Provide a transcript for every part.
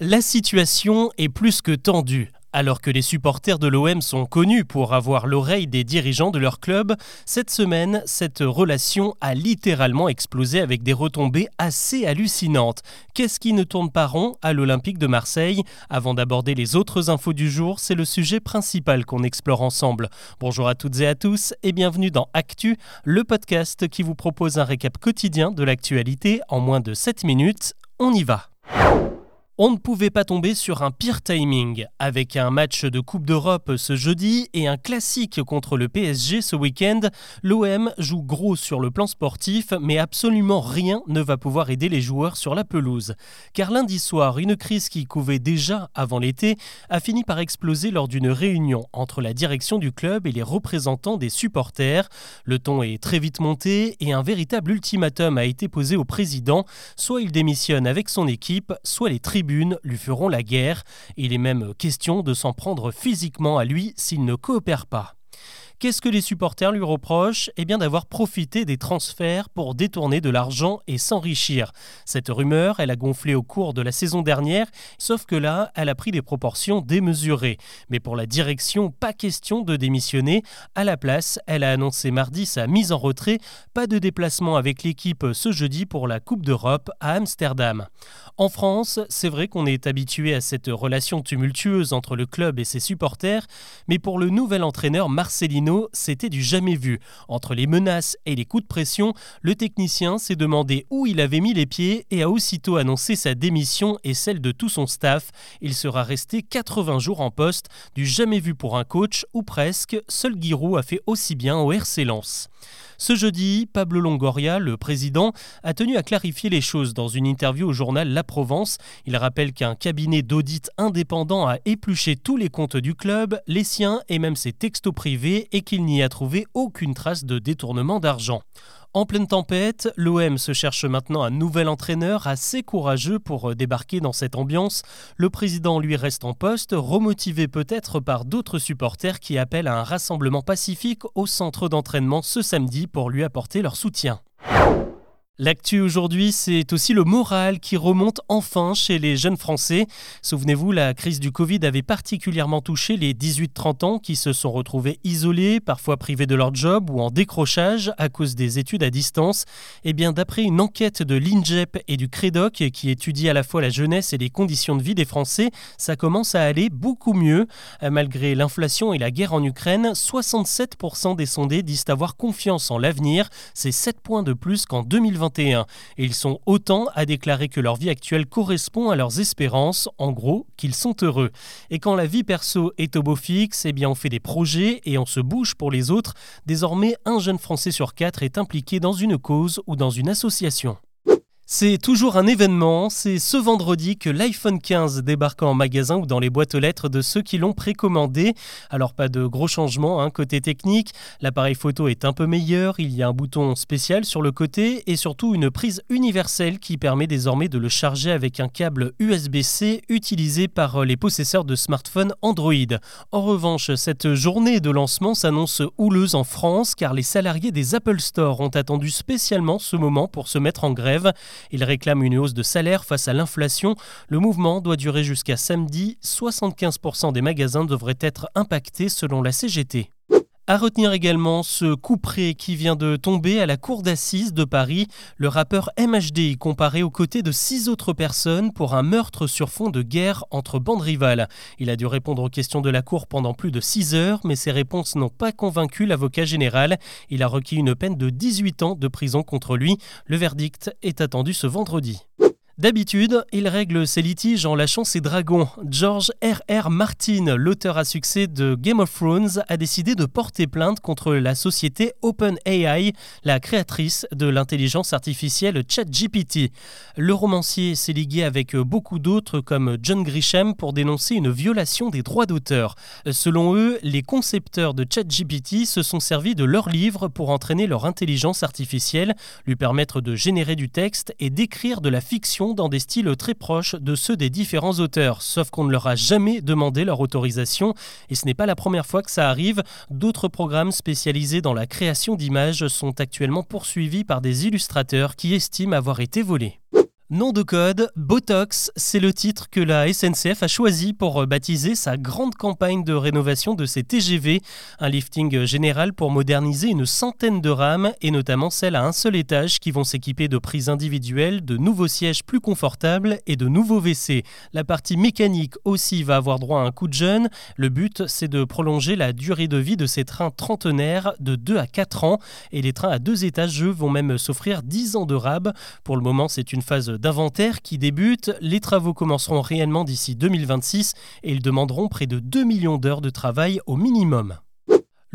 La situation est plus que tendue. Alors que les supporters de l'OM sont connus pour avoir l'oreille des dirigeants de leur club, cette semaine, cette relation a littéralement explosé avec des retombées assez hallucinantes. Qu'est-ce qui ne tourne pas rond à l'Olympique de Marseille? Avant d'aborder les autres infos du jour, c'est le sujet principal qu'on explore ensemble. Bonjour à toutes et à tous et bienvenue dans Actu, le podcast qui vous propose un récap quotidien de l'actualité en moins de 7 minutes. On y va on ne pouvait pas tomber sur un pire timing. Avec un match de Coupe d'Europe ce jeudi et un classique contre le PSG ce week-end, l'OM joue gros sur le plan sportif, mais absolument rien ne va pouvoir aider les joueurs sur la pelouse. Car lundi soir, une crise qui couvait déjà avant l'été a fini par exploser lors d'une réunion entre la direction du club et les représentants des supporters. Le ton est très vite monté et un véritable ultimatum a été posé au président. Soit il démissionne avec son équipe, soit les tribunaux lui feront la guerre. Il est même question de s'en prendre physiquement à lui s'il ne coopère pas. Qu'est-ce que les supporters lui reprochent? Eh bien d'avoir profité des transferts pour détourner de l'argent et s'enrichir. Cette rumeur, elle a gonflé au cours de la saison dernière, sauf que là, elle a pris des proportions démesurées. Mais pour la direction, pas question de démissionner. À la place, elle a annoncé mardi sa mise en retrait, pas de déplacement avec l'équipe ce jeudi pour la Coupe d'Europe à Amsterdam. En France, c'est vrai qu'on est habitué à cette relation tumultueuse entre le club et ses supporters, mais pour le nouvel entraîneur Marcelino, c'était du jamais vu. Entre les menaces et les coups de pression, le technicien s'est demandé où il avait mis les pieds et a aussitôt annoncé sa démission et celle de tout son staff. Il sera resté 80 jours en poste, du jamais vu pour un coach, ou presque, seul Giroud a fait aussi bien au RC Lens. Ce jeudi, Pablo Longoria, le président, a tenu à clarifier les choses dans une interview au journal La Provence. Il rappelle qu'un cabinet d'audit indépendant a épluché tous les comptes du club, les siens et même ses textos privés et qu'il n'y a trouvé aucune trace de détournement d'argent. En pleine tempête, l'OM se cherche maintenant un nouvel entraîneur assez courageux pour euh, débarquer dans cette ambiance. Le président lui reste en poste, remotivé peut-être par d'autres supporters qui appellent à un rassemblement pacifique au centre d'entraînement ce samedi pour lui apporter leur soutien. L'actu aujourd'hui, c'est aussi le moral qui remonte enfin chez les jeunes Français. Souvenez-vous, la crise du Covid avait particulièrement touché les 18-30 ans qui se sont retrouvés isolés, parfois privés de leur job ou en décrochage à cause des études à distance. Eh bien, d'après une enquête de l'INJEP et du CREDOC qui étudie à la fois la jeunesse et les conditions de vie des Français, ça commence à aller beaucoup mieux. Malgré l'inflation et la guerre en Ukraine, 67% des sondés disent avoir confiance en l'avenir. C'est 7 points de plus qu'en 2020 et ils sont autant à déclarer que leur vie actuelle correspond à leurs espérances, en gros, qu'ils sont heureux. Et quand la vie perso est au beau fixe, eh bien on fait des projets et on se bouge pour les autres. Désormais, un jeune Français sur quatre est impliqué dans une cause ou dans une association. C'est toujours un événement, c'est ce vendredi que l'iPhone 15 débarque en magasin ou dans les boîtes aux lettres de ceux qui l'ont précommandé. Alors pas de gros changements hein, côté technique, l'appareil photo est un peu meilleur, il y a un bouton spécial sur le côté et surtout une prise universelle qui permet désormais de le charger avec un câble USB-C utilisé par les possesseurs de smartphones Android. En revanche, cette journée de lancement s'annonce houleuse en France car les salariés des Apple Store ont attendu spécialement ce moment pour se mettre en grève. Il réclame une hausse de salaire face à l'inflation. Le mouvement doit durer jusqu'à samedi. 75% des magasins devraient être impactés selon la CGT. À retenir également ce coup près qui vient de tomber à la cour d'assises de Paris. Le rappeur MHD comparé aux côtés de six autres personnes pour un meurtre sur fond de guerre entre bandes rivales. Il a dû répondre aux questions de la cour pendant plus de six heures, mais ses réponses n'ont pas convaincu l'avocat général. Il a requis une peine de 18 ans de prison contre lui. Le verdict est attendu ce vendredi. D'habitude, il règle ses litiges en lâchant ses dragons. George R.R. Martin, l'auteur à succès de Game of Thrones, a décidé de porter plainte contre la société OpenAI, la créatrice de l'intelligence artificielle ChatGPT. Le romancier s'est ligué avec beaucoup d'autres comme John Grisham pour dénoncer une violation des droits d'auteur. Selon eux, les concepteurs de ChatGPT se sont servis de leurs livres pour entraîner leur intelligence artificielle, lui permettre de générer du texte et d'écrire de la fiction dans des styles très proches de ceux des différents auteurs, sauf qu'on ne leur a jamais demandé leur autorisation, et ce n'est pas la première fois que ça arrive. D'autres programmes spécialisés dans la création d'images sont actuellement poursuivis par des illustrateurs qui estiment avoir été volés. Nom de code, Botox, c'est le titre que la SNCF a choisi pour euh, baptiser sa grande campagne de rénovation de ses TGV, un lifting général pour moderniser une centaine de rames et notamment celles à un seul étage qui vont s'équiper de prises individuelles, de nouveaux sièges plus confortables et de nouveaux WC. La partie mécanique aussi va avoir droit à un coup de jeune. Le but, c'est de prolonger la durée de vie de ces trains trentenaires de 2 à 4 ans et les trains à deux étages, vont même s'offrir 10 ans de rab. Pour le moment, c'est une phase d'inventaire qui débute. Les travaux commenceront réellement d'ici 2026 et ils demanderont près de 2 millions d'heures de travail au minimum.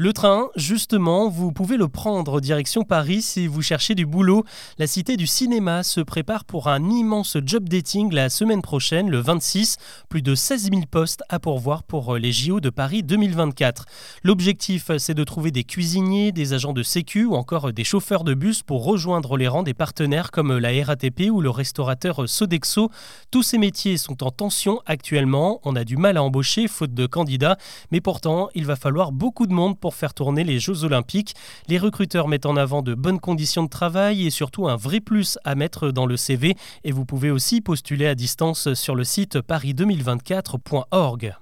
Le train, justement, vous pouvez le prendre direction Paris si vous cherchez du boulot. La Cité du cinéma se prépare pour un immense job dating la semaine prochaine, le 26. Plus de 16 000 postes à pourvoir pour les JO de Paris 2024. L'objectif, c'est de trouver des cuisiniers, des agents de sécu ou encore des chauffeurs de bus pour rejoindre les rangs des partenaires comme la RATP ou le restaurateur Sodexo. Tous ces métiers sont en tension actuellement. On a du mal à embaucher faute de candidats, mais pourtant, il va falloir beaucoup de monde pour faire tourner les Jeux olympiques. Les recruteurs mettent en avant de bonnes conditions de travail et surtout un vrai plus à mettre dans le CV. Et vous pouvez aussi postuler à distance sur le site paris2024.org.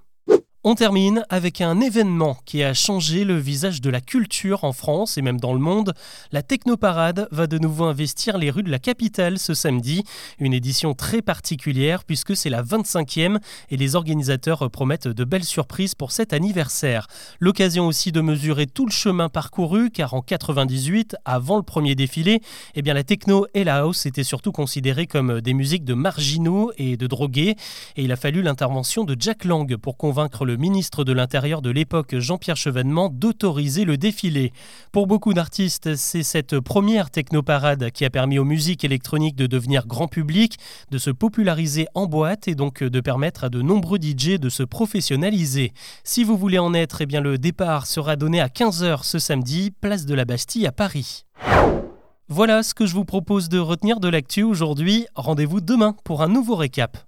On termine avec un événement qui a changé le visage de la culture en France et même dans le monde. La Technoparade va de nouveau investir les rues de la capitale ce samedi. Une édition très particulière puisque c'est la 25e et les organisateurs promettent de belles surprises pour cet anniversaire. L'occasion aussi de mesurer tout le chemin parcouru car en 98, avant le premier défilé, eh bien la techno et la house étaient surtout considérées comme des musiques de marginaux et de drogués et il a fallu l'intervention de Jack Lang pour convaincre ministre de l'Intérieur de l'époque, Jean-Pierre Chevènement, d'autoriser le défilé. Pour beaucoup d'artistes, c'est cette première technoparade qui a permis aux musiques électroniques de devenir grand public, de se populariser en boîte et donc de permettre à de nombreux DJ de se professionnaliser. Si vous voulez en être, eh bien le départ sera donné à 15h ce samedi, place de la Bastille à Paris. Voilà ce que je vous propose de retenir de l'actu aujourd'hui. Rendez-vous demain pour un nouveau récap.